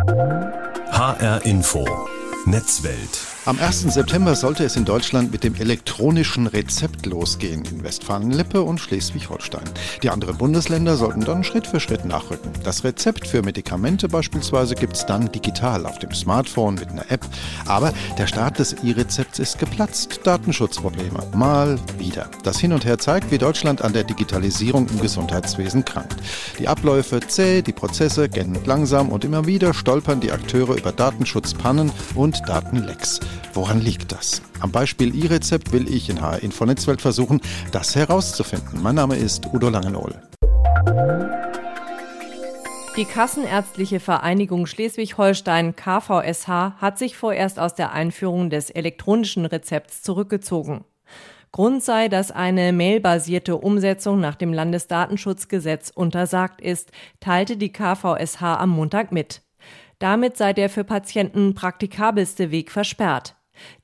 HR Info. Netzwelt. Am 1. September sollte es in Deutschland mit dem elektronischen Rezept losgehen in Westfalen-Lippe und Schleswig-Holstein. Die anderen Bundesländer sollten dann Schritt für Schritt nachrücken. Das Rezept für Medikamente beispielsweise gibt es dann digital auf dem Smartphone mit einer App. Aber der Start des E-Rezepts ist geplatzt. Datenschutzprobleme. Mal wieder. Das Hin und Her zeigt, wie Deutschland an der Digitalisierung im Gesundheitswesen krankt. Die Abläufe zäh, die Prozesse gähnend langsam und immer wieder stolpern die Akteure über Datenschutzpannen und Datenlecks. Woran liegt das? Am Beispiel E-Rezept will ich in HR Info Netzwelt versuchen, das herauszufinden. Mein Name ist Udo Langenohl. Die Kassenärztliche Vereinigung Schleswig-Holstein KVSH hat sich vorerst aus der Einführung des elektronischen Rezepts zurückgezogen. Grund sei, dass eine mailbasierte Umsetzung nach dem Landesdatenschutzgesetz untersagt ist, teilte die KVSH am Montag mit. Damit sei der für Patienten praktikabelste Weg versperrt.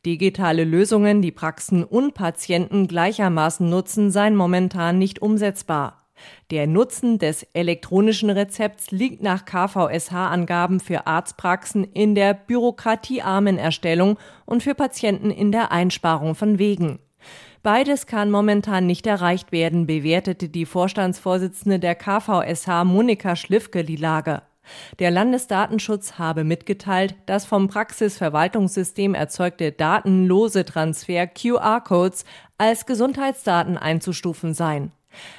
Digitale Lösungen, die Praxen und Patienten gleichermaßen nutzen, seien momentan nicht umsetzbar. Der Nutzen des elektronischen Rezepts liegt nach KVSH-Angaben für Arztpraxen in der bürokratiearmen Erstellung und für Patienten in der Einsparung von Wegen. Beides kann momentan nicht erreicht werden, bewertete die Vorstandsvorsitzende der KVSH Monika Schliffke die Lage. Der Landesdatenschutz habe mitgeteilt, dass vom Praxisverwaltungssystem erzeugte datenlose Transfer QR-Codes als Gesundheitsdaten einzustufen seien.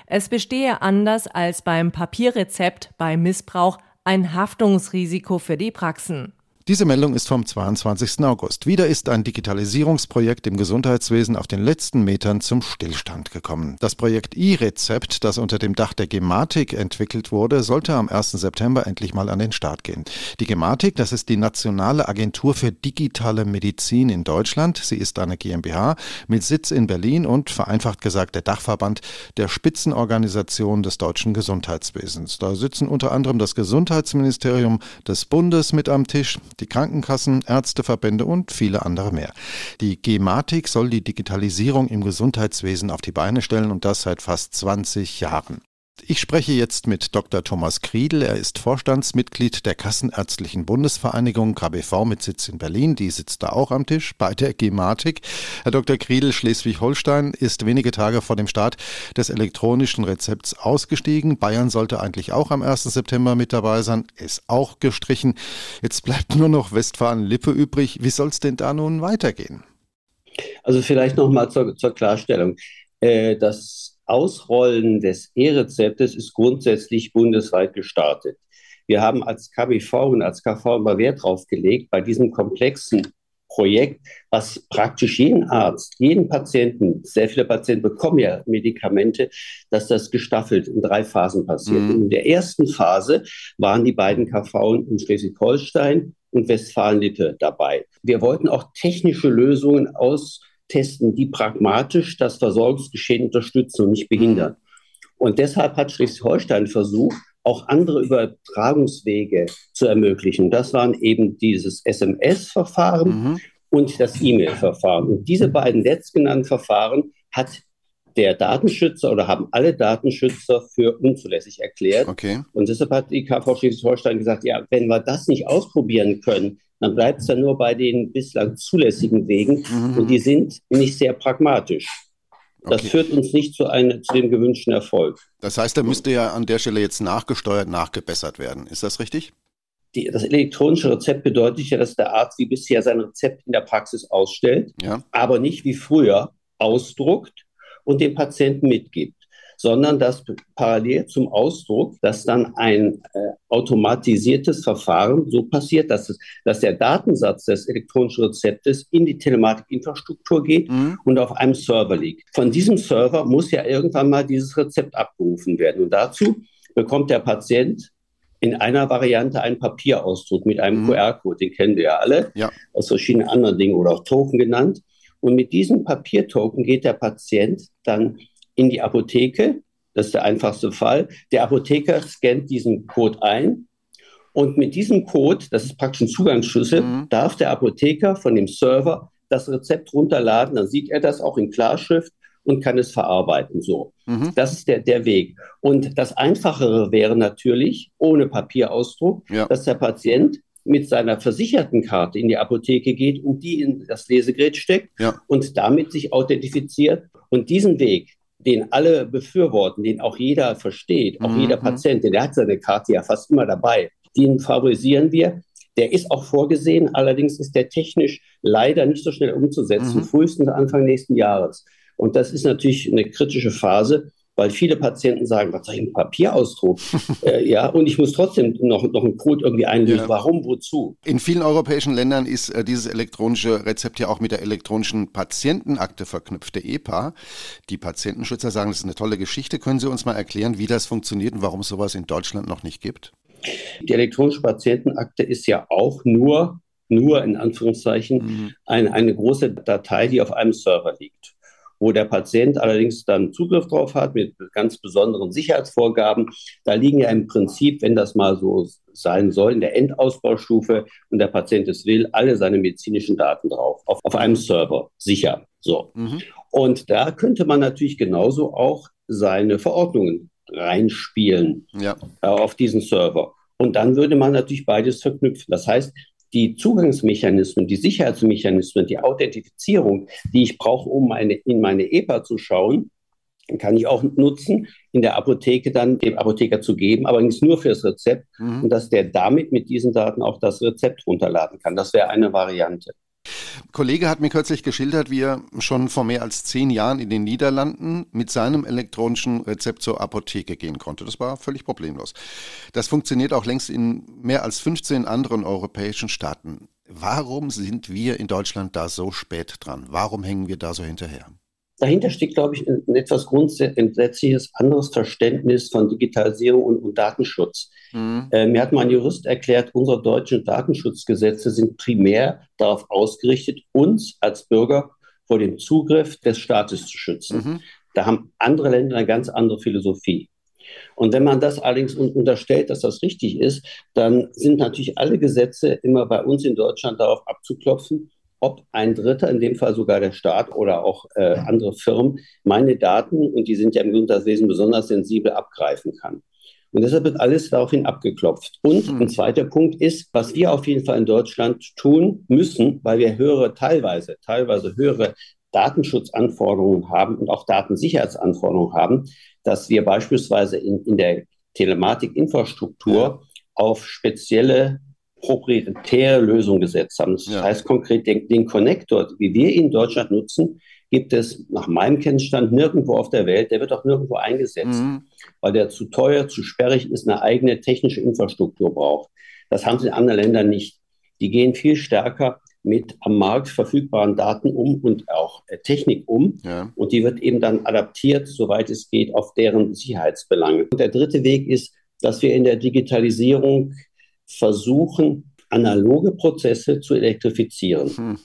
Es bestehe anders als beim Papierrezept bei Missbrauch ein Haftungsrisiko für die Praxen. Diese Meldung ist vom 22. August. Wieder ist ein Digitalisierungsprojekt im Gesundheitswesen auf den letzten Metern zum Stillstand gekommen. Das Projekt E-Rezept, das unter dem Dach der Gematik entwickelt wurde, sollte am 1. September endlich mal an den Start gehen. Die Gematik, das ist die Nationale Agentur für digitale Medizin in Deutschland. Sie ist eine GmbH mit Sitz in Berlin und vereinfacht gesagt der Dachverband der Spitzenorganisation des deutschen Gesundheitswesens. Da sitzen unter anderem das Gesundheitsministerium des Bundes mit am Tisch, die Krankenkassen, Ärzteverbände und viele andere mehr. Die Gematik soll die Digitalisierung im Gesundheitswesen auf die Beine stellen und das seit fast 20 Jahren. Ich spreche jetzt mit Dr. Thomas Kriedel. Er ist Vorstandsmitglied der Kassenärztlichen Bundesvereinigung KBV mit Sitz in Berlin. Die sitzt da auch am Tisch bei der Gematik. Herr Dr. Kriedel, Schleswig-Holstein ist wenige Tage vor dem Start des elektronischen Rezepts ausgestiegen. Bayern sollte eigentlich auch am 1. September mit dabei sein, ist auch gestrichen. Jetzt bleibt nur noch Westfalen-Lippe übrig. Wie soll es denn da nun weitergehen? Also vielleicht nochmal zur, zur Klarstellung. Äh, das Ausrollen des E-Rezeptes ist grundsätzlich bundesweit gestartet. Wir haben als KBV und als KV immer Wert drauf gelegt, bei diesem komplexen Projekt, was praktisch jeden Arzt, jeden Patienten, sehr viele Patienten bekommen ja Medikamente, dass das gestaffelt in drei Phasen passiert. Mhm. In der ersten Phase waren die beiden KV in Schleswig-Holstein und Westfalen-Lippe dabei. Wir wollten auch technische Lösungen aus testen, die pragmatisch das Versorgungsgeschehen unterstützen und nicht behindern. Mhm. Und deshalb hat Schleswig-Holstein versucht, auch andere Übertragungswege zu ermöglichen. Das waren eben dieses SMS-Verfahren mhm. und das E-Mail-Verfahren. Und diese beiden letztgenannten Verfahren hat der Datenschützer oder haben alle Datenschützer für unzulässig erklärt. Okay. Und deshalb hat die KV Schleswig-Holstein gesagt, ja, wenn wir das nicht ausprobieren können, dann bleibt es ja nur bei den bislang zulässigen Wegen mhm. und die sind nicht sehr pragmatisch. Das okay. führt uns nicht zu, einem, zu dem gewünschten Erfolg. Das heißt, da müsste ja an der Stelle jetzt nachgesteuert, nachgebessert werden. Ist das richtig? Die, das elektronische Rezept bedeutet ja, dass der Arzt wie bisher sein Rezept in der Praxis ausstellt, ja. aber nicht wie früher ausdruckt und dem Patienten mitgibt sondern dass parallel zum Ausdruck, dass dann ein äh, automatisiertes Verfahren so passiert, dass, es, dass der Datensatz des elektronischen Rezeptes in die Telematikinfrastruktur geht mhm. und auf einem Server liegt. Von diesem Server muss ja irgendwann mal dieses Rezept abgerufen werden. Und dazu bekommt der Patient in einer Variante einen Papierausdruck mit einem mhm. QR-Code, den kennen wir ja alle, ja. aus verschiedenen anderen Dingen oder auch Token genannt. Und mit diesem Papiertoken geht der Patient dann in die Apotheke. Das ist der einfachste Fall. Der Apotheker scannt diesen Code ein und mit diesem Code, das ist praktisch ein Zugangsschlüssel, mhm. darf der Apotheker von dem Server das Rezept runterladen. Dann sieht er das auch in Klarschrift und kann es verarbeiten. So, mhm. das ist der, der Weg. Und das Einfachere wäre natürlich ohne Papierausdruck, ja. dass der Patient mit seiner versicherten Karte in die Apotheke geht und die in das Lesegerät steckt ja. und damit sich authentifiziert. Und diesen Weg, den alle befürworten, den auch jeder versteht, auch mhm. jeder Patient, der hat seine Karte ja fast immer dabei, den favorisieren wir. Der ist auch vorgesehen, allerdings ist der technisch leider nicht so schnell umzusetzen, mhm. frühestens Anfang nächsten Jahres. Und das ist natürlich eine kritische Phase, weil viele Patienten sagen, was soll ich ein Papierausdruck? äh, ja, und ich muss trotzdem noch, noch einen Code irgendwie einlösen. Ja. Warum, wozu? In vielen europäischen Ländern ist äh, dieses elektronische Rezept ja auch mit der elektronischen Patientenakte verknüpft, der EPA. Die Patientenschützer sagen, das ist eine tolle Geschichte. Können Sie uns mal erklären, wie das funktioniert und warum es sowas in Deutschland noch nicht gibt? Die elektronische Patientenakte ist ja auch nur, nur in Anführungszeichen, mhm. eine, eine große Datei, die auf einem Server liegt wo der Patient allerdings dann Zugriff drauf hat mit ganz besonderen Sicherheitsvorgaben. Da liegen ja im Prinzip, wenn das mal so sein soll, in der Endausbaustufe und der Patient es will, alle seine medizinischen Daten drauf, auf, auf einem Server, sicher. So. Mhm. Und da könnte man natürlich genauso auch seine Verordnungen reinspielen ja. äh, auf diesen Server. Und dann würde man natürlich beides verknüpfen. Das heißt, die Zugangsmechanismen, die Sicherheitsmechanismen, die Authentifizierung, die ich brauche, um meine, in meine EPA zu schauen, kann ich auch nutzen, in der Apotheke dann dem Apotheker zu geben, aber nicht nur fürs Rezept mhm. und dass der damit mit diesen Daten auch das Rezept runterladen kann. Das wäre eine Variante. Kollege hat mir kürzlich geschildert, wie er schon vor mehr als zehn Jahren in den Niederlanden mit seinem elektronischen Rezept zur Apotheke gehen konnte. Das war völlig problemlos. Das funktioniert auch längst in mehr als 15 anderen europäischen Staaten. Warum sind wir in Deutschland da so spät dran? Warum hängen wir da so hinterher? Dahinter steckt, glaube ich, ein, etwas grundsätzliches anderes Verständnis von Digitalisierung und, und Datenschutz. Mhm. Äh, mir hat mal ein Jurist erklärt, unsere deutschen Datenschutzgesetze sind primär darauf ausgerichtet, uns als Bürger vor dem Zugriff des Staates zu schützen. Mhm. Da haben andere Länder eine ganz andere Philosophie. Und wenn man das allerdings unterstellt, dass das richtig ist, dann sind natürlich alle Gesetze immer bei uns in Deutschland darauf abzuklopfen, ob ein Dritter, in dem Fall sogar der Staat oder auch äh, andere Firmen, meine Daten, und die sind ja im Gesundheitswesen besonders sensibel, abgreifen kann. Und deshalb wird alles daraufhin abgeklopft. Und mhm. ein zweiter Punkt ist, was wir auf jeden Fall in Deutschland tun müssen, weil wir höhere, teilweise, teilweise höhere Datenschutzanforderungen haben und auch Datensicherheitsanforderungen haben, dass wir beispielsweise in, in der Telematikinfrastruktur auf spezielle proprietäre Lösung gesetzt haben. Das ja. heißt konkret, den, den Connector, wie wir ihn in Deutschland nutzen, gibt es nach meinem Kenntnisstand nirgendwo auf der Welt. Der wird auch nirgendwo eingesetzt, mhm. weil der zu teuer, zu sperrig ist, eine eigene technische Infrastruktur braucht. Das haben sie in anderen Ländern nicht. Die gehen viel stärker mit am Markt verfügbaren Daten um und auch äh, Technik um. Ja. Und die wird eben dann adaptiert, soweit es geht, auf deren Sicherheitsbelange. Und der dritte Weg ist, dass wir in der Digitalisierung versuchen, analoge Prozesse zu elektrifizieren. Hm.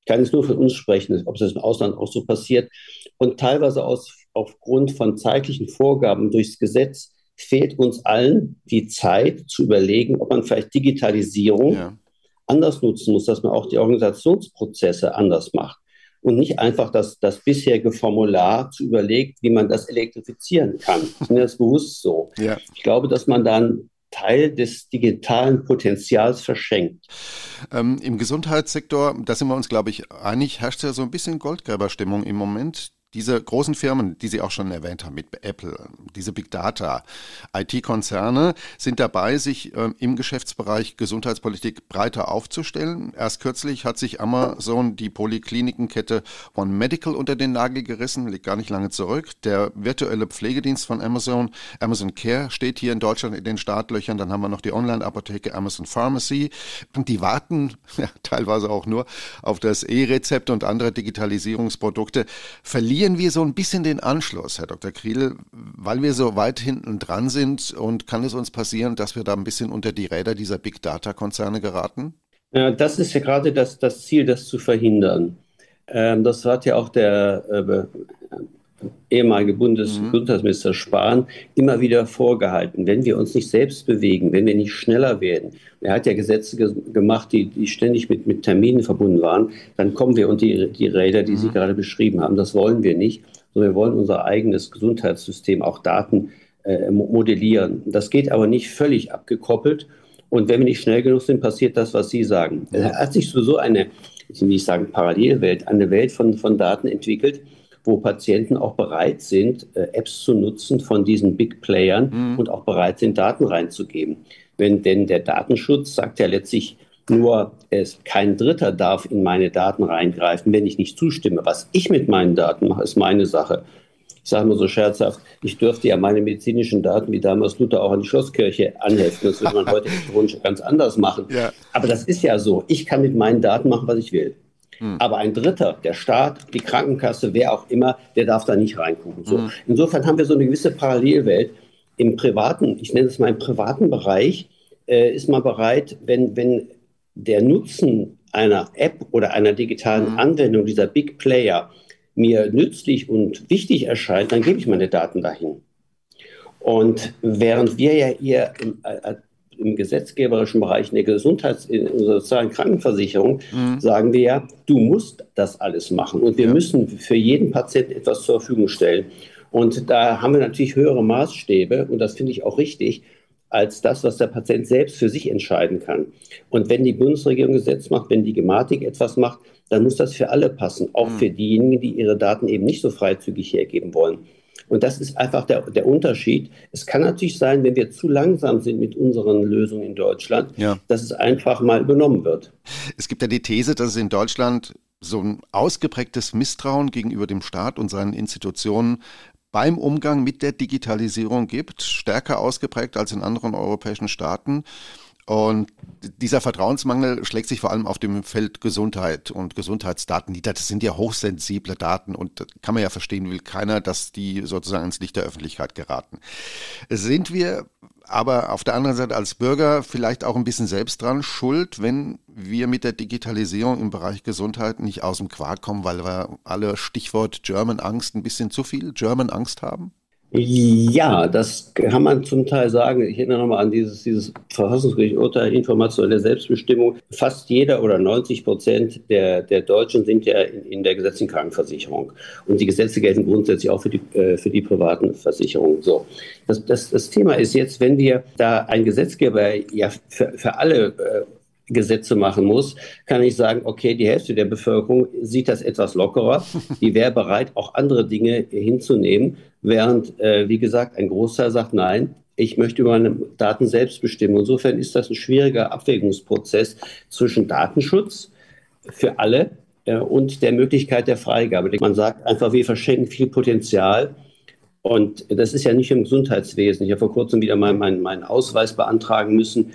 Ich kann jetzt nur für uns sprechen, ob es im Ausland auch so passiert. Und teilweise aus, aufgrund von zeitlichen Vorgaben durchs Gesetz fehlt uns allen die Zeit zu überlegen, ob man vielleicht Digitalisierung ja. anders nutzen muss, dass man auch die Organisationsprozesse anders macht und nicht einfach das, das bisherige Formular zu überlegt, wie man das elektrifizieren kann. Ich bin das bewusst so. Ja. Ich glaube, dass man dann Teil des digitalen Potenzials verschenkt. Ähm, Im Gesundheitssektor, da sind wir uns, glaube ich, einig, herrscht ja so ein bisschen Goldgräberstimmung im Moment diese großen Firmen, die Sie auch schon erwähnt haben, mit Apple, diese Big Data, IT-Konzerne sind dabei, sich äh, im Geschäftsbereich Gesundheitspolitik breiter aufzustellen. Erst kürzlich hat sich Amazon die Poliklinikenkette One Medical unter den Nagel gerissen, liegt gar nicht lange zurück. Der virtuelle Pflegedienst von Amazon, Amazon Care, steht hier in Deutschland in den Startlöchern. Dann haben wir noch die Online-Apotheke Amazon Pharmacy. Die warten ja, teilweise auch nur auf das E-Rezept und andere Digitalisierungsprodukte. Verlieren verlieren wir so ein bisschen den Anschluss, Herr Dr. Kriel, weil wir so weit hinten dran sind und kann es uns passieren, dass wir da ein bisschen unter die Räder dieser Big Data Konzerne geraten? Ja, das ist ja gerade das, das Ziel, das zu verhindern. Ähm, das hat ja auch der äh, ehemalige Bundesgesundheitsminister mhm. Spahn immer wieder vorgehalten. Wenn wir uns nicht selbst bewegen, wenn wir nicht schneller werden, er hat ja Gesetze ge gemacht, die, die ständig mit, mit Terminen verbunden waren, dann kommen wir unter die, die Räder, die mhm. Sie gerade beschrieben haben. Das wollen wir nicht, sondern wir wollen unser eigenes Gesundheitssystem, auch Daten äh, modellieren. Das geht aber nicht völlig abgekoppelt. Und wenn wir nicht schnell genug sind, passiert das, was Sie sagen. Es hat sich sowieso eine, ich will nicht sagen Parallelwelt, eine Welt von, von Daten entwickelt, wo Patienten auch bereit sind, äh, Apps zu nutzen von diesen Big Playern mhm. und auch bereit sind, Daten reinzugeben. Wenn denn der Datenschutz sagt ja letztlich nur, es, kein Dritter darf in meine Daten reingreifen, wenn ich nicht zustimme. Was ich mit meinen Daten mache, ist meine Sache ich sage mal so scherzhaft, ich dürfte ja meine medizinischen Daten, wie damals Luther auch an die Schlosskirche anheften. Das würde man heute elektronisch ganz anders machen. Ja. Aber das ist ja so. Ich kann mit meinen Daten machen, was ich will. Hm. Aber ein Dritter, der Staat, die Krankenkasse, wer auch immer, der darf da nicht reingucken. So. Hm. Insofern haben wir so eine gewisse Parallelwelt. Im privaten, ich nenne es mal im privaten Bereich, äh, ist man bereit, wenn, wenn der Nutzen einer App oder einer digitalen hm. Anwendung dieser Big Player mir nützlich und wichtig erscheint, dann gebe ich meine Daten dahin. Und während wir ja hier im, äh, im gesetzgeberischen Bereich in der Gesundheits-, in der sozialen Krankenversicherung mhm. sagen wir ja, du musst das alles machen und wir ja. müssen für jeden Patienten etwas zur Verfügung stellen. Und da haben wir natürlich höhere Maßstäbe und das finde ich auch richtig als das, was der Patient selbst für sich entscheiden kann. Und wenn die Bundesregierung Gesetz macht, wenn die Gematik etwas macht, dann muss das für alle passen, auch mhm. für diejenigen, die ihre Daten eben nicht so freizügig hergeben wollen. Und das ist einfach der, der Unterschied. Es kann natürlich sein, wenn wir zu langsam sind mit unseren Lösungen in Deutschland, ja. dass es einfach mal übernommen wird. Es gibt ja die These, dass es in Deutschland so ein ausgeprägtes Misstrauen gegenüber dem Staat und seinen Institutionen beim Umgang mit der Digitalisierung gibt, stärker ausgeprägt als in anderen europäischen Staaten. Und dieser Vertrauensmangel schlägt sich vor allem auf dem Feld Gesundheit und Gesundheitsdaten nieder. Das sind ja hochsensible Daten und kann man ja verstehen, will keiner, dass die sozusagen ins Licht der Öffentlichkeit geraten. Sind wir aber auf der anderen Seite als Bürger vielleicht auch ein bisschen selbst dran schuld, wenn wir mit der Digitalisierung im Bereich Gesundheit nicht aus dem Quark kommen, weil wir alle Stichwort German Angst ein bisschen zu viel German Angst haben? Ja, das kann man zum Teil sagen. Ich erinnere nochmal an dieses, dieses Verfassungsgerichtsurteil informationelle Selbstbestimmung. Fast jeder oder 90 Prozent der, der Deutschen sind ja in, in, der gesetzlichen Krankenversicherung. Und die Gesetze gelten grundsätzlich auch für die, äh, für die privaten Versicherungen. So. Das, das, das Thema ist jetzt, wenn wir da ein Gesetzgeber ja für, für alle äh, Gesetze machen muss, kann ich sagen, okay, die Hälfte der Bevölkerung sieht das etwas lockerer. Die wäre bereit, auch andere Dinge hinzunehmen, während, äh, wie gesagt, ein Großteil sagt, nein, ich möchte über meine Daten selbst bestimmen. Insofern ist das ein schwieriger Abwägungsprozess zwischen Datenschutz für alle äh, und der Möglichkeit der Freigabe. Man sagt einfach, wir verschenken viel Potenzial. Und das ist ja nicht im Gesundheitswesen. Ich habe vor kurzem wieder mal meinen, meinen Ausweis beantragen müssen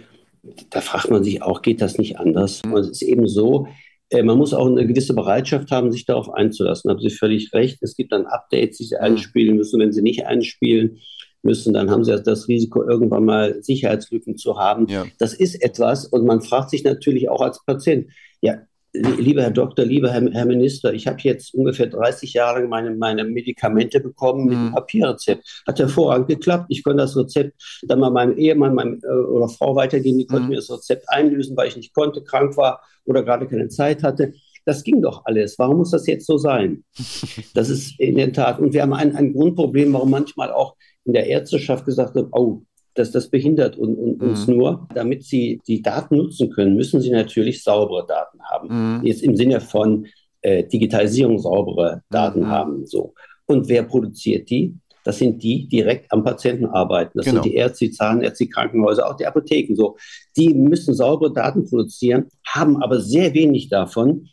da fragt man sich auch, geht das nicht anders? Und es ist eben so, äh, man muss auch eine gewisse Bereitschaft haben, sich darauf einzulassen. Da haben Sie völlig recht. Es gibt dann Updates, die Sie einspielen müssen. Wenn Sie nicht einspielen müssen, dann haben Sie das Risiko, irgendwann mal Sicherheitslücken zu haben. Ja. Das ist etwas. Und man fragt sich natürlich auch als Patient, ja, lieber Herr Doktor, lieber Herr, Herr Minister, ich habe jetzt ungefähr 30 Jahre meine, meine Medikamente bekommen mit einem mhm. Papierrezept. Hat hervorragend geklappt. Ich konnte das Rezept dann mal meinem Ehemann meinem, äh, oder Frau weitergeben. Die konnte mhm. mir das Rezept einlösen, weil ich nicht konnte, krank war oder gerade keine Zeit hatte. Das ging doch alles. Warum muss das jetzt so sein? Das ist in der Tat. Und wir haben ein, ein Grundproblem, warum manchmal auch in der Ärzteschaft gesagt wird, oh, dass das behindert und, und mhm. uns nur. Damit sie die Daten nutzen können, müssen sie natürlich saubere Daten haben. Mhm. Jetzt im Sinne von äh, Digitalisierung saubere Daten mhm. haben. So. Und wer produziert die? Das sind die, die direkt am Patienten arbeiten. Das genau. sind die Ärzte, die Zahnärzte, die Krankenhäuser, auch die Apotheken. So. Die müssen saubere Daten produzieren, haben aber sehr wenig davon,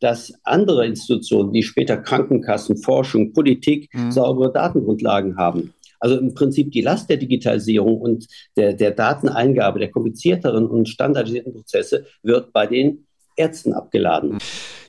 dass andere Institutionen, die später Krankenkassen, Forschung, Politik, mhm. saubere Datengrundlagen haben. Also im Prinzip die Last der Digitalisierung und der, der Dateneingabe, der komplizierteren und standardisierten Prozesse wird bei den Ärzten abgeladen.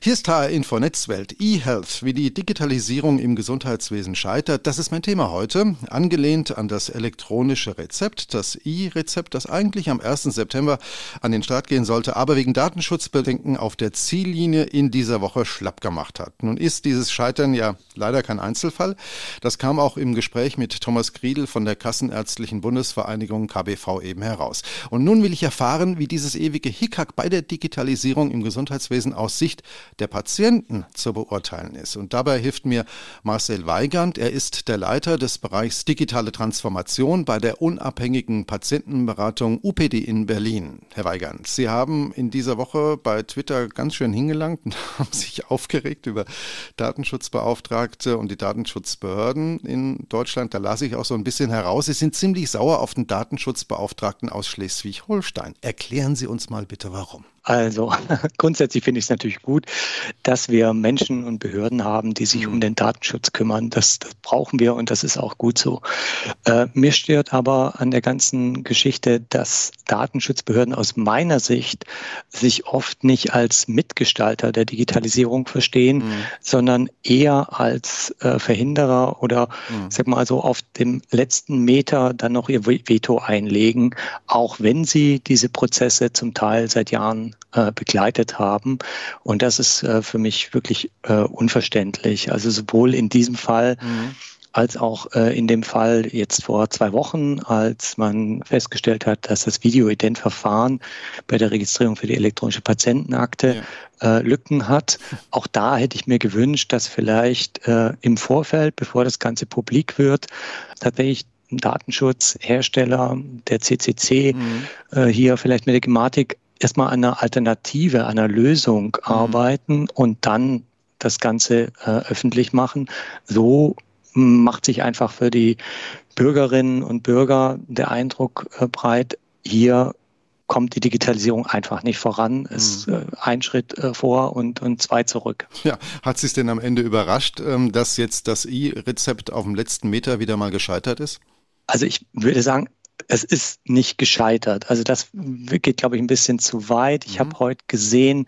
Hier ist HR Info Netzwelt eHealth, wie die Digitalisierung im Gesundheitswesen scheitert. Das ist mein Thema heute, angelehnt an das elektronische Rezept, das E-Rezept, das eigentlich am 1. September an den Start gehen sollte, aber wegen Datenschutzbedenken auf der Ziellinie in dieser Woche schlapp gemacht hat. Nun ist dieses Scheitern ja leider kein Einzelfall. Das kam auch im Gespräch mit Thomas Griedel von der Kassenärztlichen Bundesvereinigung KBV eben heraus. Und nun will ich erfahren, wie dieses ewige Hickhack bei der Digitalisierung im Gesundheitswesen aus Sicht der Patienten zu beurteilen ist. Und dabei hilft mir Marcel Weigand. Er ist der Leiter des Bereichs digitale Transformation bei der unabhängigen Patientenberatung UPD in Berlin. Herr Weigand, Sie haben in dieser Woche bei Twitter ganz schön hingelangt und haben sich aufgeregt über Datenschutzbeauftragte und die Datenschutzbehörden in Deutschland. Da lasse ich auch so ein bisschen heraus. Sie sind ziemlich sauer auf den Datenschutzbeauftragten aus Schleswig-Holstein. Erklären Sie uns mal bitte warum. Also grundsätzlich finde ich es natürlich gut, dass wir Menschen und Behörden haben, die sich mhm. um den Datenschutz kümmern. Das, das, brauchen wir und das ist auch gut so. Äh, mir stört aber an der ganzen Geschichte, dass Datenschutzbehörden aus meiner Sicht sich oft nicht als Mitgestalter der Digitalisierung verstehen, mhm. sondern eher als äh, Verhinderer oder mhm. sag mal so auf dem letzten Meter dann noch ihr Veto einlegen, auch wenn sie diese Prozesse zum Teil seit Jahren äh, begleitet haben. Und das ist äh, für mich wirklich äh, unverständlich. Also sowohl in diesem Fall mhm. als auch in dem Fall jetzt vor zwei Wochen, als man festgestellt hat, dass das Videoident-Verfahren bei der Registrierung für die elektronische Patientenakte ja. Lücken hat. Auch da hätte ich mir gewünscht, dass vielleicht im Vorfeld, bevor das Ganze publik wird, tatsächlich Datenschutzhersteller, der CCC, mhm. äh, hier vielleicht mit der Gematik erstmal an einer Alternative, einer Lösung mhm. arbeiten und dann das Ganze äh, öffentlich machen. So macht sich einfach für die Bürgerinnen und Bürger der Eindruck äh, breit, hier kommt die Digitalisierung einfach nicht voran. Es mhm. äh, ein Schritt äh, vor und, und zwei zurück. Ja, hat Sie es denn am Ende überrascht, ähm, dass jetzt das I-Rezept auf dem letzten Meter wieder mal gescheitert ist? Also ich würde sagen, es ist nicht gescheitert. Also das geht, glaube ich, ein bisschen zu weit. Ich mhm. habe heute gesehen,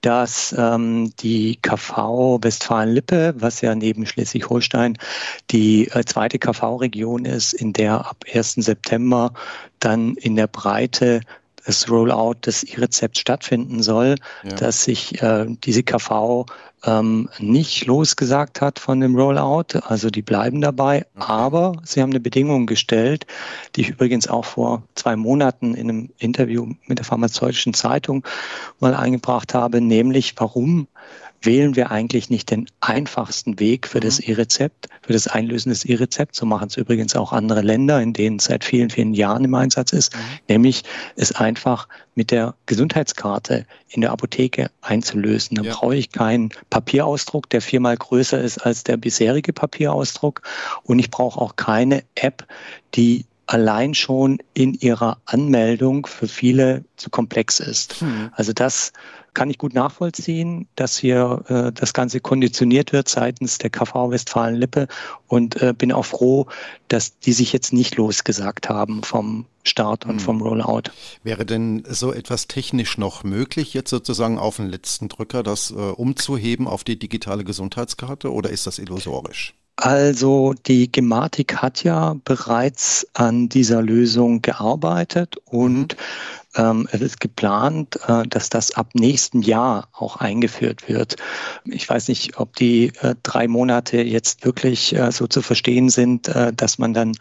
dass ähm, die KV Westfalen-Lippe, was ja neben Schleswig-Holstein die äh, zweite KV-Region ist, in der ab 1. September dann in der Breite das Rollout des E-Rezepts stattfinden soll, ja. dass sich äh, diese KV ähm, nicht losgesagt hat von dem Rollout. Also die bleiben dabei. Okay. Aber sie haben eine Bedingung gestellt, die ich übrigens auch vor zwei Monaten in einem Interview mit der pharmazeutischen Zeitung mal eingebracht habe, nämlich warum wählen wir eigentlich nicht den einfachsten Weg für das mhm. E-Rezept, für das Einlösen des E-Rezepts. So machen es übrigens auch andere Länder, in denen es seit vielen, vielen Jahren im Einsatz ist, mhm. nämlich es einfach mit der Gesundheitskarte in der Apotheke einzulösen. Dann ja. brauche ich keinen Papierausdruck, der viermal größer ist als der bisherige Papierausdruck. Und ich brauche auch keine App, die allein schon in ihrer Anmeldung für viele zu komplex ist. Hm. Also das kann ich gut nachvollziehen, dass hier äh, das Ganze konditioniert wird seitens der KV Westfalen-Lippe und äh, bin auch froh, dass die sich jetzt nicht losgesagt haben vom Start und hm. vom Rollout. Wäre denn so etwas technisch noch möglich, jetzt sozusagen auf den letzten Drücker das äh, umzuheben auf die digitale Gesundheitskarte oder ist das illusorisch? Also die Gematik hat ja bereits an dieser Lösung gearbeitet und mhm. Ähm, es ist geplant, äh, dass das ab nächsten Jahr auch eingeführt wird. Ich weiß nicht, ob die äh, drei Monate jetzt wirklich äh, so zu verstehen sind, äh, dass man dann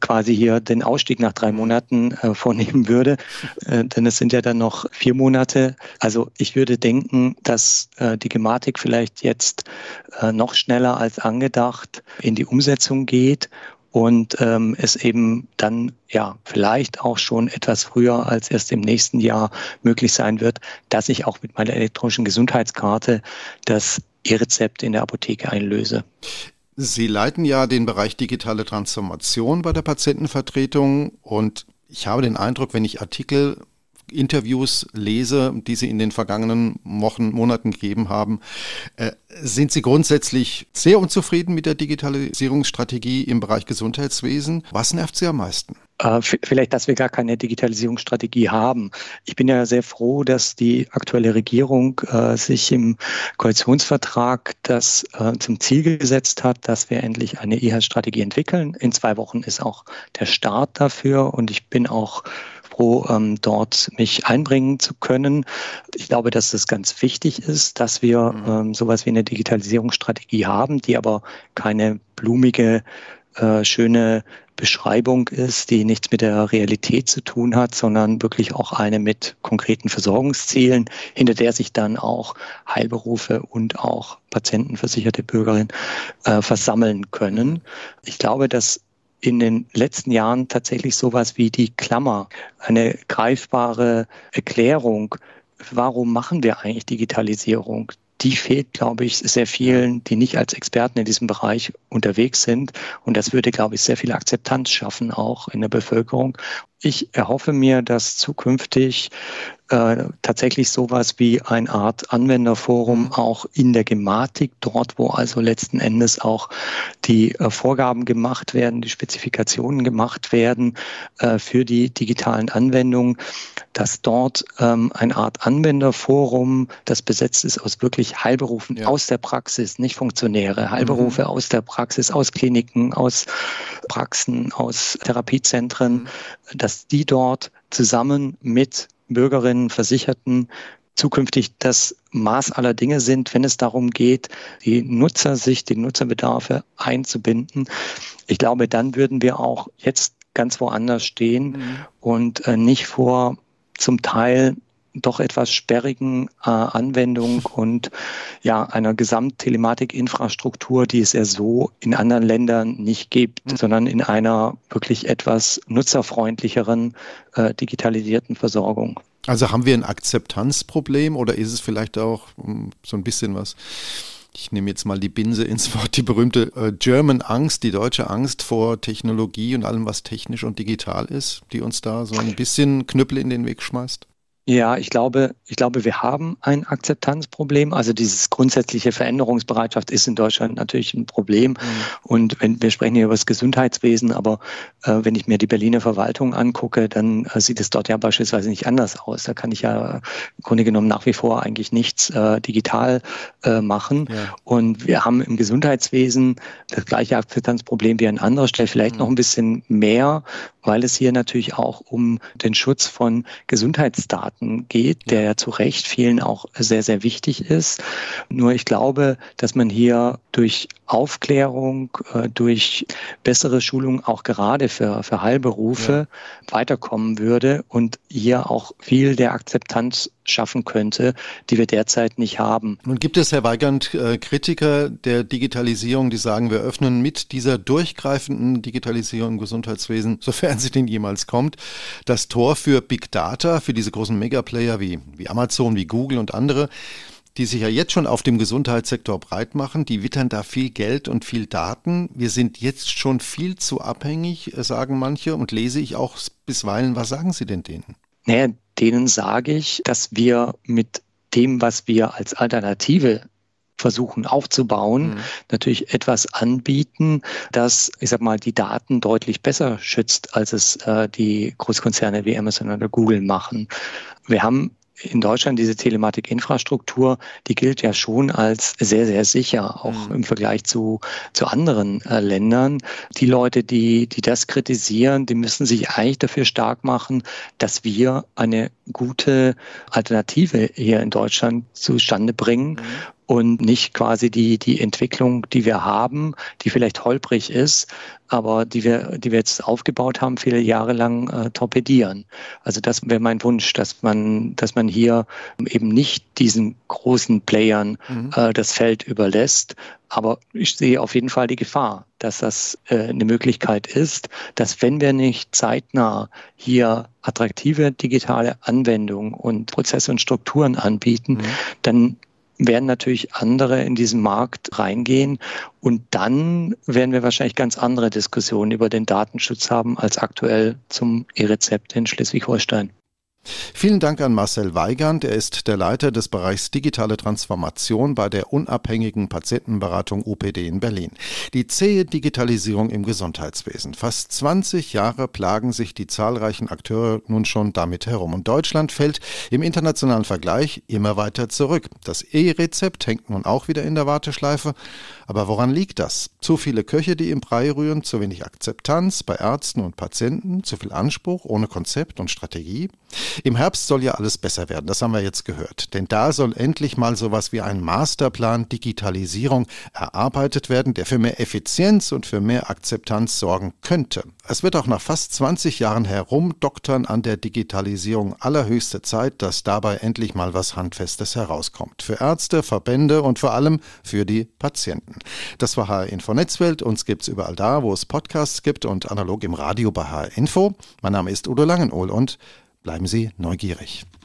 quasi hier den Ausstieg nach drei Monaten äh, vornehmen würde, äh, denn es sind ja dann noch vier Monate. Also ich würde denken, dass die Gematik vielleicht jetzt noch schneller als angedacht in die Umsetzung geht und ähm, es eben dann ja vielleicht auch schon etwas früher als erst im nächsten Jahr möglich sein wird, dass ich auch mit meiner elektronischen Gesundheitskarte das E-Rezept in der Apotheke einlöse. Sie leiten ja den Bereich digitale Transformation bei der Patientenvertretung und ich habe den Eindruck, wenn ich Artikel Interviews lese, die Sie in den vergangenen Wochen, Monaten gegeben haben, äh, sind Sie grundsätzlich sehr unzufrieden mit der Digitalisierungsstrategie im Bereich Gesundheitswesen? Was nervt Sie am meisten? Äh, vielleicht, dass wir gar keine Digitalisierungsstrategie haben. Ich bin ja sehr froh, dass die aktuelle Regierung äh, sich im Koalitionsvertrag das äh, zum Ziel gesetzt hat, dass wir endlich eine E-Health-Strategie entwickeln. In zwei Wochen ist auch der Start dafür und ich bin auch froh, ähm, dort mich einbringen zu können. Ich glaube, dass es ganz wichtig ist, dass wir mhm. ähm, sowas wie eine Digitalisierungsstrategie haben, die aber keine blumige, äh, schöne Beschreibung ist, die nichts mit der Realität zu tun hat, sondern wirklich auch eine mit konkreten Versorgungszielen, hinter der sich dann auch Heilberufe und auch patientenversicherte Bürgerinnen äh, versammeln können. Ich glaube, dass in den letzten Jahren tatsächlich sowas wie die Klammer, eine greifbare Erklärung, warum machen wir eigentlich Digitalisierung? die fehlt, glaube ich, sehr vielen, die nicht als Experten in diesem Bereich unterwegs sind. Und das würde, glaube ich, sehr viel Akzeptanz schaffen, auch in der Bevölkerung. Ich erhoffe mir, dass zukünftig äh, tatsächlich sowas wie eine Art Anwenderforum mhm. auch in der Gematik, dort wo also letzten Endes auch die äh, Vorgaben gemacht werden, die Spezifikationen gemacht werden äh, für die digitalen Anwendungen, dass dort ähm, eine Art Anwenderforum, das besetzt ist aus wirklich Heilberufen ja. aus der Praxis, nicht Funktionäre, Heilberufe mhm. aus der Praxis, aus Kliniken, aus Praxen, aus Therapiezentren, mhm. dass die dort zusammen mit Bürgerinnen, Versicherten zukünftig das Maß aller Dinge sind, wenn es darum geht, die Nutzersicht, die Nutzerbedarfe einzubinden. Ich glaube, dann würden wir auch jetzt ganz woanders stehen mhm. und äh, nicht vor zum Teil doch etwas sperrigen äh, Anwendung und ja einer Gesamttelematikinfrastruktur, die es ja so in anderen Ländern nicht gibt, mhm. sondern in einer wirklich etwas nutzerfreundlicheren äh, digitalisierten Versorgung. Also haben wir ein Akzeptanzproblem oder ist es vielleicht auch um, so ein bisschen was? ich nehme jetzt mal die Binse ins Wort, die berühmte äh, German Angst, die deutsche Angst vor Technologie und allem, was technisch und digital ist, die uns da so ein bisschen Knüppel in den Weg schmeißt? Ja, ich glaube, ich glaube, wir haben ein Akzeptanzproblem. Also dieses grundsätzliche Veränderungsbereitschaft ist in Deutschland natürlich ein Problem. Mhm. Und wenn wir sprechen hier über das Gesundheitswesen, aber äh, wenn ich mir die Berliner Verwaltung angucke, dann äh, sieht es dort ja beispielsweise nicht anders aus. Da kann ich ja im Grunde genommen nach wie vor eigentlich nichts äh, digital äh, machen. Ja. Und wir haben im Gesundheitswesen das gleiche Akzeptanzproblem wie an anderer Stelle, vielleicht mhm. noch ein bisschen mehr, weil es hier natürlich auch um den Schutz von Gesundheitsdaten geht, der ja zu Recht vielen auch sehr, sehr wichtig ist. Nur ich glaube, dass man hier durch Aufklärung, äh, durch bessere Schulung auch gerade für, für Heilberufe ja. weiterkommen würde und hier auch viel der Akzeptanz schaffen könnte, die wir derzeit nicht haben. Nun gibt es, Herr Weigand, äh, Kritiker der Digitalisierung, die sagen, wir öffnen mit dieser durchgreifenden Digitalisierung im Gesundheitswesen, sofern sie denn jemals kommt, das Tor für Big Data, für diese großen Megaplayer wie, wie Amazon, wie Google und andere die sich ja jetzt schon auf dem Gesundheitssektor breit machen, die wittern da viel Geld und viel Daten. Wir sind jetzt schon viel zu abhängig, äh, sagen manche, und lese ich auch bisweilen. Was sagen Sie denn denen? Naja, denen sage ich, dass wir mit dem, was wir als Alternative versuchen aufzubauen, mhm. natürlich etwas anbieten, das, ich sag mal, die Daten deutlich besser schützt, als es äh, die Großkonzerne wie Amazon oder Google machen. Wir haben in Deutschland diese Telematikinfrastruktur, die gilt ja schon als sehr, sehr sicher, auch mhm. im Vergleich zu, zu anderen äh, Ländern. Die Leute, die, die das kritisieren, die müssen sich eigentlich dafür stark machen, dass wir eine gute Alternative hier in Deutschland zustande bringen. Mhm und nicht quasi die, die Entwicklung, die wir haben, die vielleicht holprig ist, aber die wir, die wir jetzt aufgebaut haben, viele Jahre lang äh, torpedieren. Also das wäre mein Wunsch, dass man, dass man hier eben nicht diesen großen Playern mhm. äh, das Feld überlässt. Aber ich sehe auf jeden Fall die Gefahr, dass das äh, eine Möglichkeit ist, dass wenn wir nicht zeitnah hier attraktive digitale Anwendungen und Prozesse und Strukturen anbieten, mhm. dann werden natürlich andere in diesen Markt reingehen und dann werden wir wahrscheinlich ganz andere Diskussionen über den Datenschutz haben als aktuell zum E-Rezept in Schleswig-Holstein. Vielen Dank an Marcel Weigand. Er ist der Leiter des Bereichs Digitale Transformation bei der unabhängigen Patientenberatung UPD in Berlin. Die zähe Digitalisierung im Gesundheitswesen. Fast 20 Jahre plagen sich die zahlreichen Akteure nun schon damit herum. Und Deutschland fällt im internationalen Vergleich immer weiter zurück. Das E-Rezept hängt nun auch wieder in der Warteschleife. Aber woran liegt das? Zu viele Köche, die im Brei rühren, zu wenig Akzeptanz bei Ärzten und Patienten, zu viel Anspruch ohne Konzept und Strategie? Im Herbst soll ja alles besser werden, das haben wir jetzt gehört. Denn da soll endlich mal sowas wie ein Masterplan Digitalisierung erarbeitet werden, der für mehr Effizienz und für mehr Akzeptanz sorgen könnte. Es wird auch nach fast 20 Jahren herumdoktern an der Digitalisierung allerhöchste Zeit, dass dabei endlich mal was Handfestes herauskommt. Für Ärzte, Verbände und vor allem für die Patienten. Das war HR Info Netzwelt. Uns gibt's überall da, wo es Podcasts gibt und analog im Radio bei HR Info. Mein Name ist Udo Langenohl und bleiben Sie neugierig.